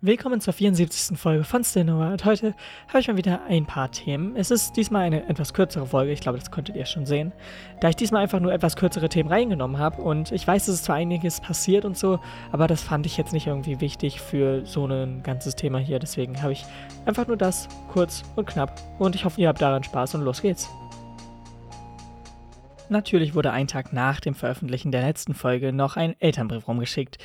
Willkommen zur 74. Folge von Stillnoah und heute habe ich mal wieder ein paar Themen. Es ist diesmal eine etwas kürzere Folge, ich glaube, das konntet ihr schon sehen, da ich diesmal einfach nur etwas kürzere Themen reingenommen habe und ich weiß, es ist zwar einiges passiert und so, aber das fand ich jetzt nicht irgendwie wichtig für so ein ganzes Thema hier, deswegen habe ich einfach nur das kurz und knapp und ich hoffe, ihr habt daran Spaß und los geht's. Natürlich wurde ein Tag nach dem Veröffentlichen der letzten Folge noch ein Elternbrief rumgeschickt.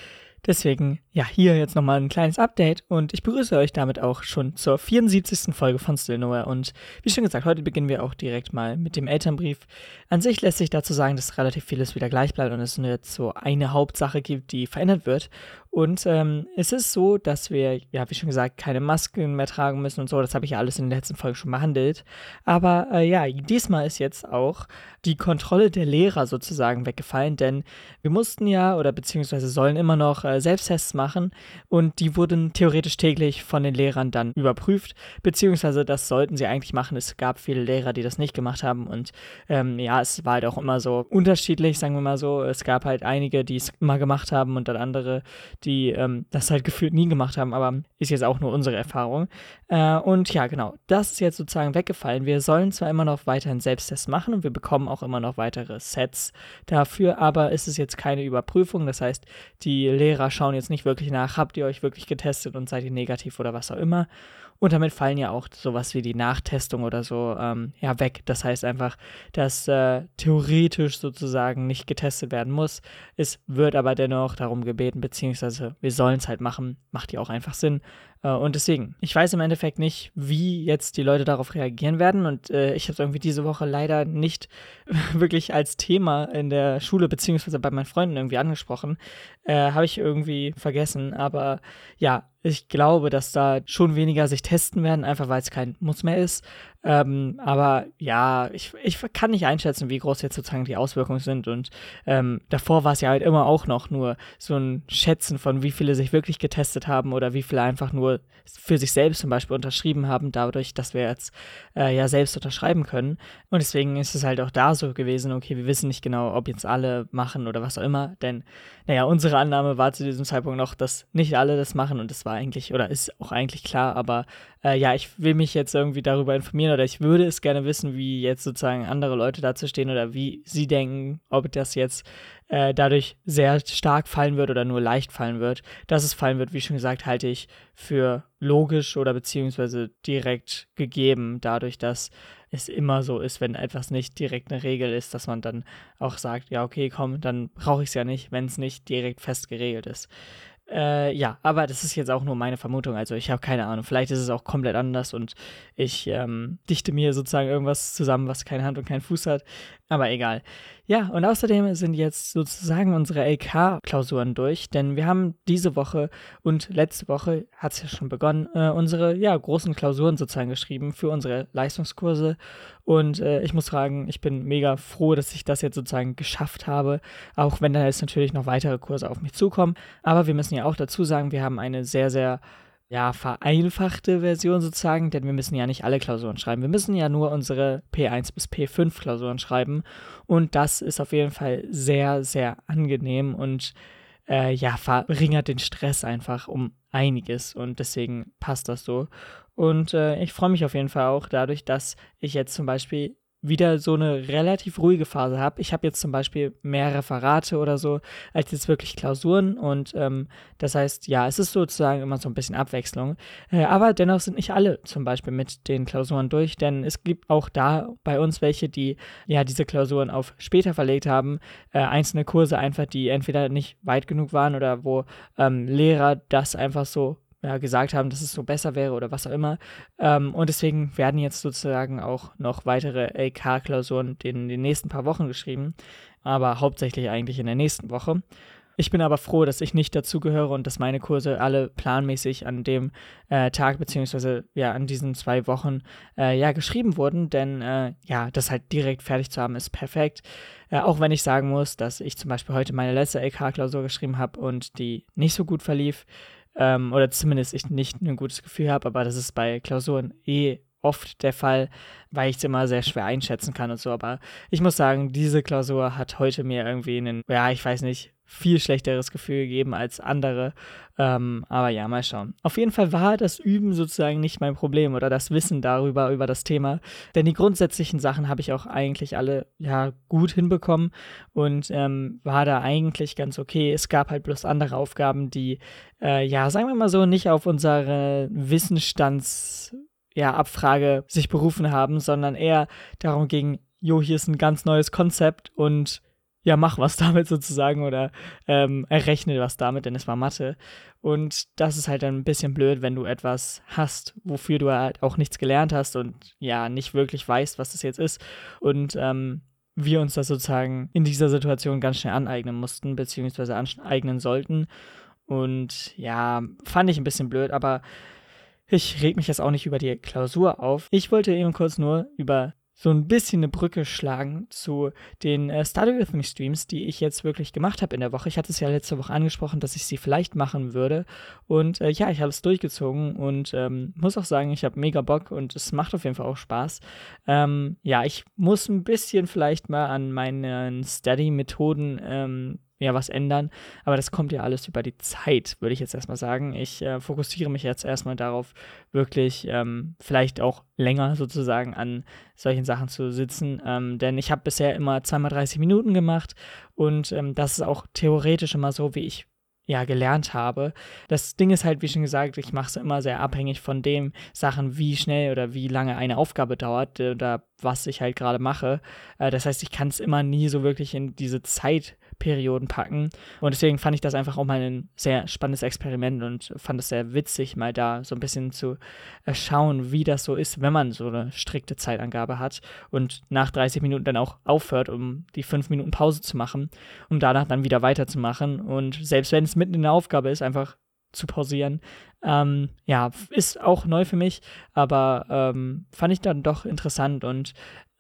Deswegen, ja, hier jetzt nochmal ein kleines Update und ich begrüße euch damit auch schon zur 74. Folge von Still Nowhere. Und wie schon gesagt, heute beginnen wir auch direkt mal mit dem Elternbrief. An sich lässt sich dazu sagen, dass relativ vieles wieder gleich bleibt und es nur jetzt so eine Hauptsache gibt, die verändert wird. Und ähm, es ist so, dass wir, ja, wie schon gesagt, keine Masken mehr tragen müssen und so. Das habe ich ja alles in der letzten Folge schon behandelt. Aber äh, ja, diesmal ist jetzt auch die Kontrolle der Lehrer sozusagen weggefallen, denn wir mussten ja oder beziehungsweise sollen immer noch äh, Selbsttests machen und die wurden theoretisch täglich von den Lehrern dann überprüft, beziehungsweise das sollten sie eigentlich machen. Es gab viele Lehrer, die das nicht gemacht haben und ähm, ja, es war halt auch immer so unterschiedlich, sagen wir mal so. Es gab halt einige, die es immer gemacht haben und dann andere, die ähm, das halt gefühlt nie gemacht haben, aber ist jetzt auch nur unsere Erfahrung. Äh, und ja, genau, das ist jetzt sozusagen weggefallen. Wir sollen zwar immer noch weiterhin Selbsttests machen und wir bekommen auch immer noch weitere Sets dafür, aber ist es jetzt keine Überprüfung. Das heißt, die Lehrer schauen jetzt nicht wirklich nach, habt ihr euch wirklich getestet und seid ihr negativ oder was auch immer. Und damit fallen ja auch sowas wie die Nachtestung oder so ähm, ja weg. Das heißt einfach, dass äh, theoretisch sozusagen nicht getestet werden muss. Es wird aber dennoch darum gebeten, beziehungsweise wir sollen es halt machen. Macht ja auch einfach Sinn. Äh, und deswegen, ich weiß im Endeffekt nicht, wie jetzt die Leute darauf reagieren werden. Und äh, ich habe es irgendwie diese Woche leider nicht wirklich als Thema in der Schule beziehungsweise bei meinen Freunden irgendwie angesprochen. Äh, habe ich irgendwie vergessen. Aber ja, ich glaube, dass da schon weniger sich testen werden, einfach weil es kein Muss mehr ist. Ähm, aber ja, ich, ich kann nicht einschätzen, wie groß jetzt sozusagen die Auswirkungen sind. Und ähm, davor war es ja halt immer auch noch nur so ein Schätzen von, wie viele sich wirklich getestet haben oder wie viele einfach nur für sich selbst zum Beispiel unterschrieben haben, dadurch, dass wir jetzt äh, ja selbst unterschreiben können. Und deswegen ist es halt auch da so gewesen, okay, wir wissen nicht genau, ob jetzt alle machen oder was auch immer. Denn, naja, unsere Annahme war zu diesem Zeitpunkt noch, dass nicht alle das machen und das war eigentlich oder ist auch eigentlich klar, aber äh, ja, ich will mich jetzt irgendwie darüber informieren oder ich würde es gerne wissen, wie jetzt sozusagen andere Leute dazu stehen oder wie sie denken, ob das jetzt äh, dadurch sehr stark fallen wird oder nur leicht fallen wird. Dass es fallen wird, wie schon gesagt, halte ich für logisch oder beziehungsweise direkt gegeben, dadurch, dass es immer so ist, wenn etwas nicht direkt eine Regel ist, dass man dann auch sagt, ja, okay, komm, dann brauche ich es ja nicht, wenn es nicht direkt fest geregelt ist. Äh, ja, aber das ist jetzt auch nur meine Vermutung. Also ich habe keine Ahnung. Vielleicht ist es auch komplett anders und ich ähm, dichte mir sozusagen irgendwas zusammen, was keine Hand und keinen Fuß hat. Aber egal. Ja, und außerdem sind jetzt sozusagen unsere LK-Klausuren durch, denn wir haben diese Woche und letzte Woche hat es ja schon begonnen, äh, unsere ja, großen Klausuren sozusagen geschrieben für unsere Leistungskurse. Und äh, ich muss sagen, ich bin mega froh, dass ich das jetzt sozusagen geschafft habe, auch wenn da jetzt natürlich noch weitere Kurse auf mich zukommen. Aber wir müssen ja auch dazu sagen, wir haben eine sehr, sehr ja, vereinfachte Version sozusagen, denn wir müssen ja nicht alle Klausuren schreiben. Wir müssen ja nur unsere P1 bis P5 Klausuren schreiben. Und das ist auf jeden Fall sehr, sehr angenehm und äh, ja, verringert den Stress einfach um einiges. Und deswegen passt das so. Und äh, ich freue mich auf jeden Fall auch dadurch, dass ich jetzt zum Beispiel wieder so eine relativ ruhige Phase habe. Ich habe jetzt zum Beispiel mehr Referate oder so, als jetzt wirklich Klausuren. Und ähm, das heißt, ja, es ist sozusagen immer so ein bisschen Abwechslung. Äh, aber dennoch sind nicht alle zum Beispiel mit den Klausuren durch, denn es gibt auch da bei uns welche, die ja diese Klausuren auf später verlegt haben. Äh, einzelne Kurse einfach, die entweder nicht weit genug waren oder wo ähm, Lehrer das einfach so ja, gesagt haben, dass es so besser wäre oder was auch immer. Ähm, und deswegen werden jetzt sozusagen auch noch weitere LK-Klausuren in den nächsten paar Wochen geschrieben, aber hauptsächlich eigentlich in der nächsten Woche. Ich bin aber froh, dass ich nicht dazugehöre und dass meine Kurse alle planmäßig an dem äh, Tag beziehungsweise ja an diesen zwei Wochen äh, ja geschrieben wurden, denn äh, ja das halt direkt fertig zu haben ist perfekt. Äh, auch wenn ich sagen muss, dass ich zum Beispiel heute meine letzte LK-Klausur geschrieben habe und die nicht so gut verlief ähm, oder zumindest ich nicht ein gutes Gefühl habe, aber das ist bei Klausuren eh oft der Fall, weil ich es immer sehr schwer einschätzen kann und so. Aber ich muss sagen, diese Klausur hat heute mir irgendwie einen, ja, ich weiß nicht, viel schlechteres Gefühl gegeben als andere. Ähm, aber ja, mal schauen. Auf jeden Fall war das Üben sozusagen nicht mein Problem oder das Wissen darüber, über das Thema. Denn die grundsätzlichen Sachen habe ich auch eigentlich alle ja gut hinbekommen und ähm, war da eigentlich ganz okay. Es gab halt bloß andere Aufgaben, die, äh, ja, sagen wir mal so, nicht auf unsere Wissensstands ja, sich berufen haben, sondern eher darum ging, jo, hier ist ein ganz neues Konzept und ja, mach was damit sozusagen oder ähm, errechne was damit, denn es war Mathe. Und das ist halt dann ein bisschen blöd, wenn du etwas hast, wofür du halt auch nichts gelernt hast und ja, nicht wirklich weißt, was das jetzt ist. Und ähm, wir uns das sozusagen in dieser Situation ganz schnell aneignen mussten, beziehungsweise aneignen sollten. Und ja, fand ich ein bisschen blöd, aber ich reg mich jetzt auch nicht über die Klausur auf. Ich wollte eben kurz nur über so ein bisschen eine Brücke schlagen zu den äh, Study With Me Streams, die ich jetzt wirklich gemacht habe in der Woche. Ich hatte es ja letzte Woche angesprochen, dass ich sie vielleicht machen würde. Und äh, ja, ich habe es durchgezogen und ähm, muss auch sagen, ich habe mega Bock und es macht auf jeden Fall auch Spaß. Ähm, ja, ich muss ein bisschen vielleicht mal an meinen Study-Methoden ähm, ja was ändern. Aber das kommt ja alles über die Zeit, würde ich jetzt erstmal sagen. Ich äh, fokussiere mich jetzt erstmal darauf, wirklich ähm, vielleicht auch länger sozusagen an solchen Sachen zu sitzen. Ähm, denn ich habe bisher immer zweimal 30 Minuten gemacht und ähm, das ist auch theoretisch immer so, wie ich ja, gelernt habe. Das Ding ist halt, wie schon gesagt, ich mache es immer sehr abhängig von dem Sachen, wie schnell oder wie lange eine Aufgabe dauert oder was ich halt gerade mache. Äh, das heißt, ich kann es immer nie so wirklich in diese Zeit Perioden packen. Und deswegen fand ich das einfach auch mal ein sehr spannendes Experiment und fand es sehr witzig, mal da so ein bisschen zu äh, schauen, wie das so ist, wenn man so eine strikte Zeitangabe hat und nach 30 Minuten dann auch aufhört, um die 5 Minuten Pause zu machen, um danach dann wieder weiterzumachen. Und selbst wenn es mitten in der Aufgabe ist, einfach zu pausieren. Ähm, ja, ist auch neu für mich, aber ähm, fand ich dann doch interessant und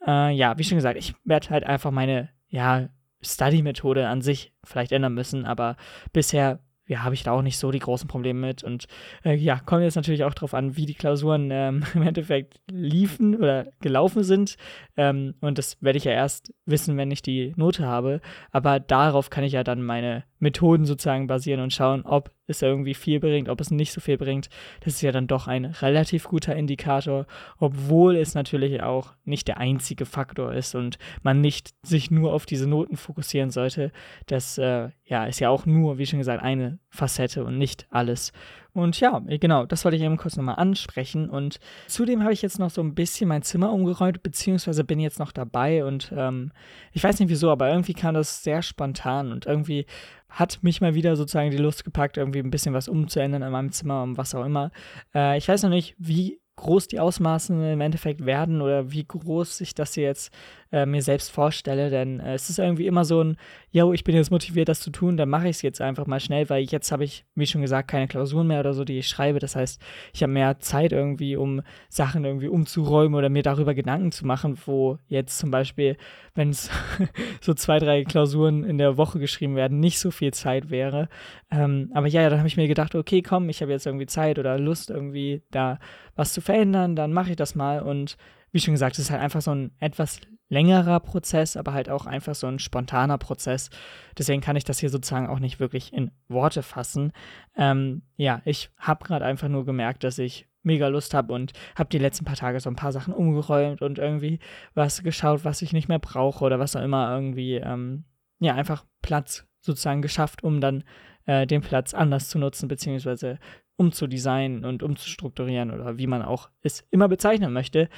äh, ja, wie schon gesagt, ich werde halt einfach meine ja, Study-Methode an sich vielleicht ändern müssen, aber bisher ja, habe ich da auch nicht so die großen Probleme mit. Und äh, ja, kommt jetzt natürlich auch darauf an, wie die Klausuren ähm, im Endeffekt liefen oder gelaufen sind. Ähm, und das werde ich ja erst wissen, wenn ich die Note habe. Aber darauf kann ich ja dann meine Methoden sozusagen basieren und schauen, ob es irgendwie viel bringt, ob es nicht so viel bringt. Das ist ja dann doch ein relativ guter Indikator, obwohl es natürlich auch nicht der einzige Faktor ist und man nicht sich nur auf diese Noten fokussieren sollte. Das äh, ja, ist ja auch nur, wie schon gesagt, eine Facette und nicht alles. Und ja, genau, das wollte ich eben kurz nochmal ansprechen. Und zudem habe ich jetzt noch so ein bisschen mein Zimmer umgeräumt, beziehungsweise bin jetzt noch dabei. Und ähm, ich weiß nicht wieso, aber irgendwie kam das sehr spontan und irgendwie hat mich mal wieder sozusagen die Lust gepackt, irgendwie ein bisschen was umzuändern in meinem Zimmer und was auch immer. Äh, ich weiß noch nicht, wie groß die Ausmaßen im Endeffekt werden oder wie groß ich das jetzt äh, mir selbst vorstelle, denn äh, es ist irgendwie immer so ein, yo, ich bin jetzt motiviert, das zu tun, dann mache ich es jetzt einfach mal schnell, weil jetzt habe ich, wie schon gesagt, keine Klausuren mehr oder so, die ich schreibe. Das heißt, ich habe mehr Zeit irgendwie, um Sachen irgendwie umzuräumen oder mir darüber Gedanken zu machen, wo jetzt zum Beispiel, wenn es so zwei, drei Klausuren in der Woche geschrieben werden, nicht so viel Zeit wäre. Ähm, aber ja, dann habe ich mir gedacht, okay, komm, ich habe jetzt irgendwie Zeit oder Lust irgendwie da was zu verändern, dann mache ich das mal und wie schon gesagt, es ist halt einfach so ein etwas längerer Prozess, aber halt auch einfach so ein spontaner Prozess. Deswegen kann ich das hier sozusagen auch nicht wirklich in Worte fassen. Ähm, ja, ich habe gerade einfach nur gemerkt, dass ich mega Lust habe und habe die letzten paar Tage so ein paar Sachen umgeräumt und irgendwie was geschaut, was ich nicht mehr brauche oder was auch immer irgendwie, ähm, ja, einfach Platz sozusagen geschafft, um dann äh, den Platz anders zu nutzen, beziehungsweise umzudesignen und umzustrukturieren oder wie man auch es immer bezeichnen möchte.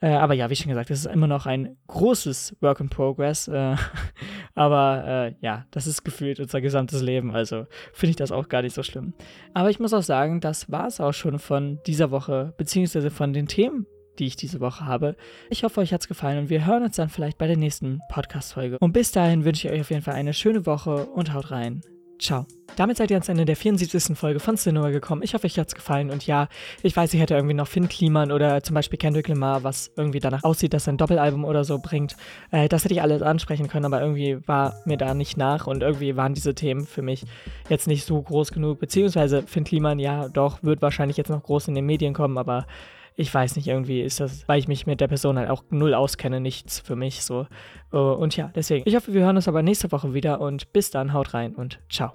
Äh, aber ja, wie schon gesagt, es ist immer noch ein großes Work in Progress. Äh, aber äh, ja, das ist gefühlt unser gesamtes Leben. Also finde ich das auch gar nicht so schlimm. Aber ich muss auch sagen, das war es auch schon von dieser Woche, beziehungsweise von den Themen, die ich diese Woche habe. Ich hoffe, euch hat es gefallen und wir hören uns dann vielleicht bei der nächsten Podcast-Folge. Und bis dahin wünsche ich euch auf jeden Fall eine schöne Woche und haut rein. Ciao. Damit seid ihr ans Ende der 74. Folge von Cinema gekommen. Ich hoffe, euch hat's gefallen. Und ja, ich weiß, ich hätte irgendwie noch Finn Kliman oder zum Beispiel Kendrick Lamar, was irgendwie danach aussieht, dass er ein Doppelalbum oder so bringt. Äh, das hätte ich alles ansprechen können, aber irgendwie war mir da nicht nach und irgendwie waren diese Themen für mich jetzt nicht so groß genug. Beziehungsweise Finn Kliman, ja, doch, wird wahrscheinlich jetzt noch groß in den Medien kommen, aber ich weiß nicht, irgendwie ist das, weil ich mich mit der Person halt auch null auskenne, nichts für mich so. Und ja, deswegen, ich hoffe, wir hören uns aber nächste Woche wieder und bis dann, haut rein und ciao.